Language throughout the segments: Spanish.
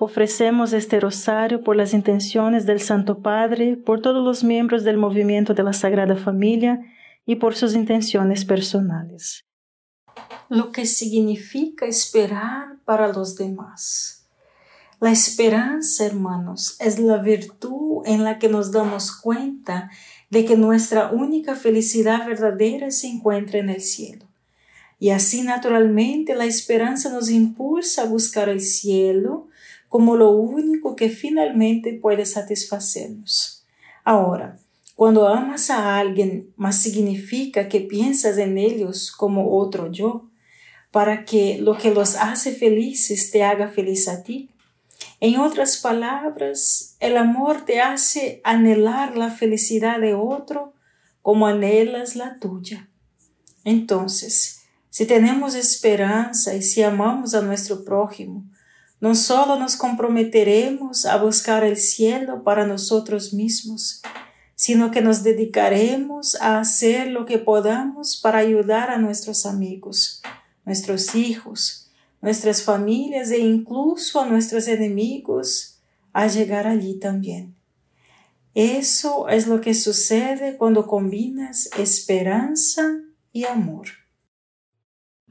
Ofrecemos este rosario por las intenciones del Santo Padre, por todos los miembros del movimiento de la Sagrada Familia y por sus intenciones personales. Lo que significa esperar para los demás. La esperanza, hermanos, es la virtud en la que nos damos cuenta de que nuestra única felicidad verdadera se encuentra en el cielo. Y así naturalmente la esperanza nos impulsa a buscar el cielo, como lo único que finalmente puede satisfacernos. Ahora, cuando amas a alguien, más significa que piensas en ellos como otro yo, para que lo que los hace felices te haga feliz a ti. En otras palabras, el amor te hace anhelar la felicidad de otro como anhelas la tuya. Entonces, si tenemos esperanza y si amamos a nuestro prójimo, no solo nos comprometeremos a buscar el cielo para nosotros mismos, sino que nos dedicaremos a hacer lo que podamos para ayudar a nuestros amigos, nuestros hijos, nuestras familias e incluso a nuestros enemigos a llegar allí también. Eso es lo que sucede cuando combinas esperanza y amor.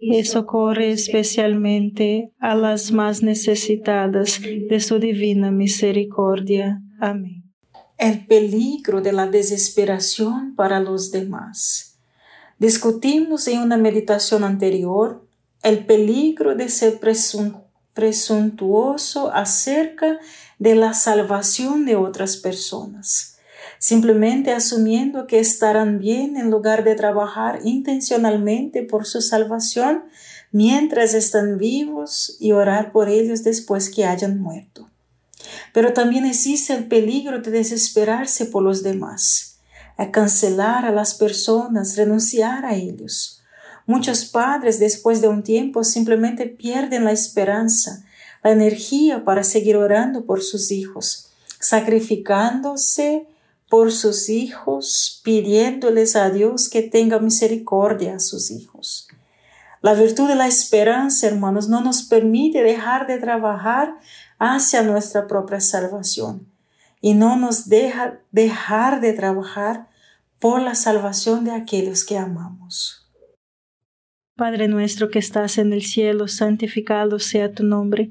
y socorre especialmente a las más necesitadas de su divina misericordia. Amén. El peligro de la desesperación para los demás. Discutimos en una meditación anterior el peligro de ser presuntuoso acerca de la salvación de otras personas simplemente asumiendo que estarán bien en lugar de trabajar intencionalmente por su salvación mientras están vivos y orar por ellos después que hayan muerto. Pero también existe el peligro de desesperarse por los demás, a cancelar a las personas, renunciar a ellos. Muchos padres después de un tiempo simplemente pierden la esperanza, la energía para seguir orando por sus hijos, sacrificándose por sus hijos, pidiéndoles a Dios que tenga misericordia a sus hijos. La virtud de la esperanza, hermanos, no nos permite dejar de trabajar hacia nuestra propia salvación y no nos deja dejar de trabajar por la salvación de aquellos que amamos. Padre nuestro que estás en el cielo, santificado sea tu nombre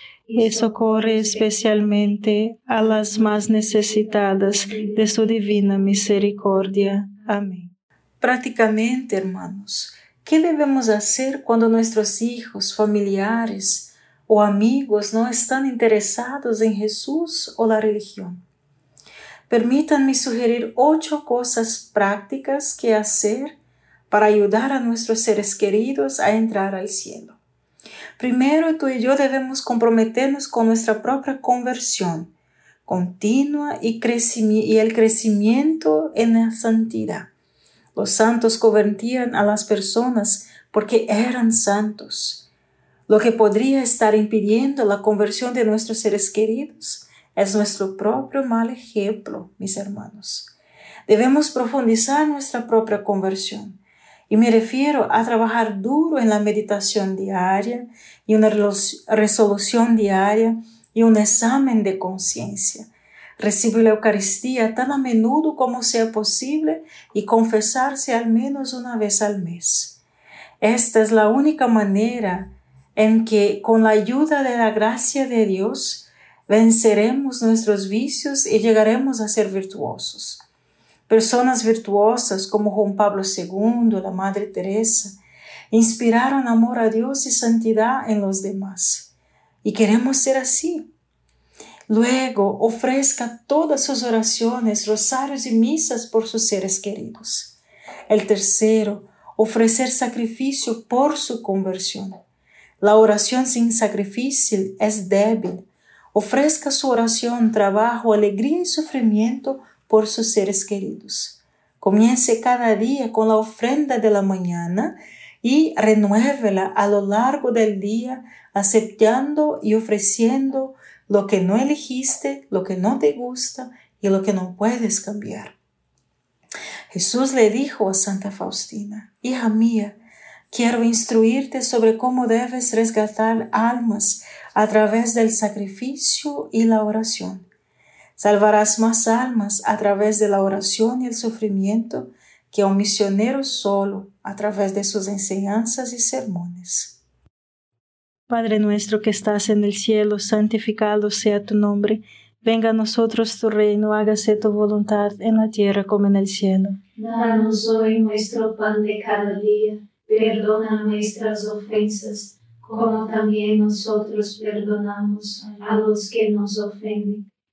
y socorre especialmente a las más necesitadas de su divina misericordia. Amén. Prácticamente, hermanos, ¿Qué debemos hacer cuando nuestros hijos, familiares o amigos no están interesados en Jesús o la religión? Permítanme sugerir ocho cosas prácticas que hacer para ayudar a nuestros seres queridos a entrar al cielo. Primero, tú y yo debemos comprometernos con nuestra propia conversión continua y, y el crecimiento en la santidad. Los santos convertían a las personas porque eran santos. Lo que podría estar impidiendo la conversión de nuestros seres queridos es nuestro propio mal ejemplo, mis hermanos. Debemos profundizar nuestra propia conversión. Y me refiero a trabajar duro en la meditación diaria y una resolución diaria y un examen de conciencia Recibe la Eucaristía tan a menudo como sea posible y confesarse al menos una vez al mes. Esta es la única manera en que, con la ayuda de la gracia de Dios, venceremos nuestros vicios y llegaremos a ser virtuosos. Personas virtuosas como Juan Pablo II, la Madre Teresa, inspiraron amor a Dios y santidad en los demás. Y queremos ser así. Luego ofrezca todas sus oraciones, rosarios y misas por sus seres queridos. El tercero, ofrecer sacrificio por su conversión. La oración sin sacrificio es débil. Ofrezca su oración, trabajo, alegría y sufrimiento por sus seres queridos. Comience cada día con la ofrenda de la mañana y renuévela a lo largo del día, aceptando y ofreciendo lo que no elegiste, lo que no te gusta y lo que no puedes cambiar. Jesús le dijo a Santa Faustina, Hija mía, quiero instruirte sobre cómo debes resgatar almas a través del sacrificio y la oración. Salvarás más almas a través de la oración y el sufrimiento que un misionero solo a través de sus enseñanzas y sermones. Padre nuestro que estás en el cielo, santificado sea tu nombre. Venga a nosotros tu reino, hágase tu voluntad en la tierra como en el cielo. Danos hoy nuestro pan de cada día, perdona nuestras ofensas, como también nosotros perdonamos a los que nos ofenden,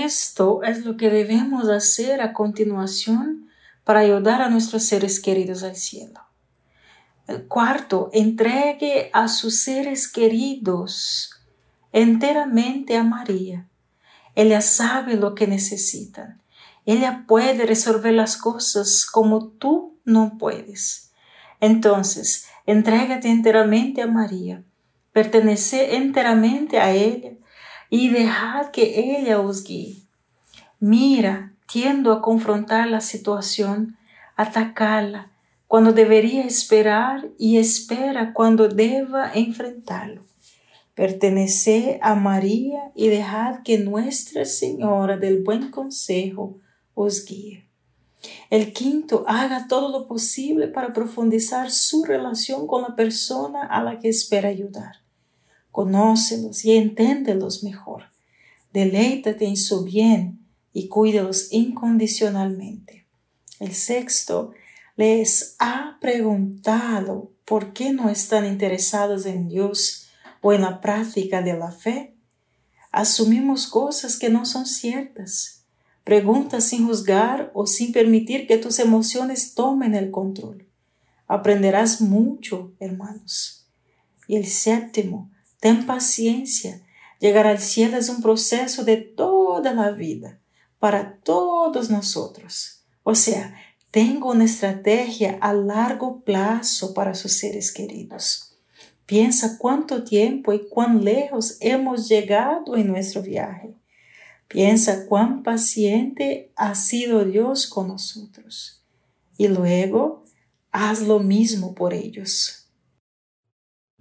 Esto es lo que debemos hacer a continuación para ayudar a nuestros seres queridos al cielo. El cuarto, entregue a sus seres queridos enteramente a María. Ella sabe lo que necesitan. Ella puede resolver las cosas como tú no puedes. Entonces, entrégate enteramente a María, pertenece enteramente a ella y dejad que ella os guíe. Mira, tiendo a confrontar la situación, atacarla cuando debería esperar y espera cuando deba enfrentarlo. Pertenece a María y dejad que Nuestra Señora del Buen Consejo os guíe. El quinto, haga todo lo posible para profundizar su relación con la persona a la que espera ayudar. Conócelos y enténdelos mejor. Deleítate en su bien y cuídelos incondicionalmente. El sexto, les ha preguntado por qué no están interesados en Dios o en la práctica de la fe. Asumimos cosas que no son ciertas Pregunta sin juzgar o sin permitir que tus emociones tomen el control. Aprenderás mucho, hermanos. Y el séptimo, ten paciencia. Llegar al cielo es un proceso de toda la vida, para todos nosotros. O sea, tengo una estrategia a largo plazo para sus seres queridos. Piensa cuánto tiempo y cuán lejos hemos llegado en nuestro viaje. Piensa cuán paciente ha sido Dios con nosotros. Y luego, haz lo mismo por ellos.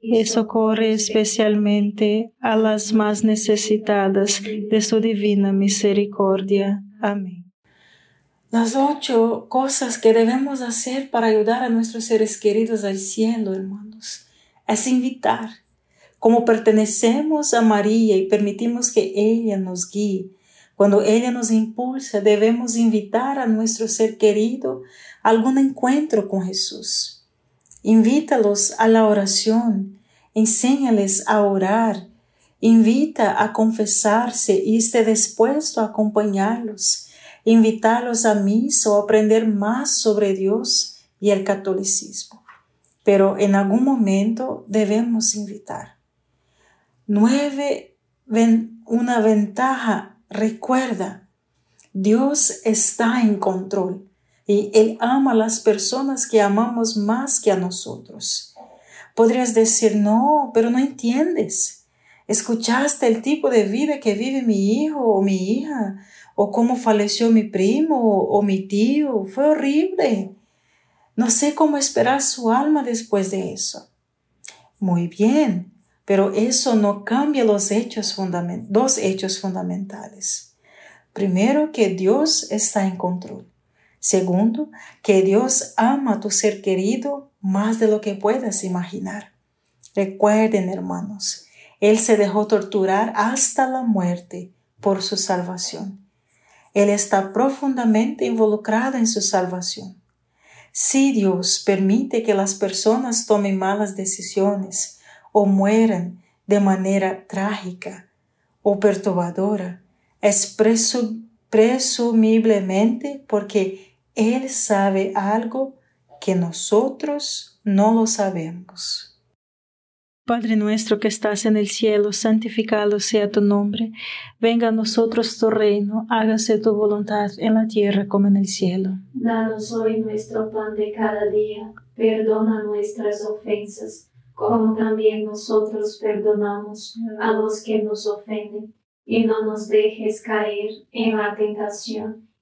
y socorre especialmente a las más necesitadas de su divina misericordia. Amén. Las ocho cosas que debemos hacer para ayudar a nuestros seres queridos al cielo, hermanos, es invitar. Como pertenecemos a María y permitimos que ella nos guíe, cuando ella nos impulsa, debemos invitar a nuestro ser querido a algún encuentro con Jesús. Invítalos a la oración, enséñales a orar, invita a confesarse y esté dispuesto a acompañarlos. Invitarlos a misa o aprender más sobre Dios y el catolicismo. Pero en algún momento debemos invitar. Nueve, una ventaja, recuerda, Dios está en control y Él ama a las personas que amamos más que a nosotros. Podrías decir, no, pero no entiendes. ¿Escuchaste el tipo de vida que vive mi hijo o mi hija? o cómo falleció mi primo o, mi tío. Fue horrible. No sé cómo esperar su alma después de eso. Muy bien, pero eso no cambia los hechos dos hechos fundamentales. Primero, que Dios está en control. Segundo, que Dios ama a tu ser querido más de lo que puedas imaginar. Recuerden, hermanos, Él se dejó torturar hasta la muerte por su salvación. Él está profundamente involucrado en su salvación. Si Dios permite que las personas tomen malas decisiones o mueran de manera trágica o perturbadora, es presumiblemente porque Él sabe algo que nosotros no lo sabemos. Padre nuestro que estás en el cielo, santificado sea tu nombre. Venga a nosotros tu reino, hágase tu voluntad en la tierra como en el cielo. Danos hoy nuestro pan de cada día, perdona nuestras ofensas, como también nosotros perdonamos a los que nos ofenden, y no nos dejes caer en la tentación,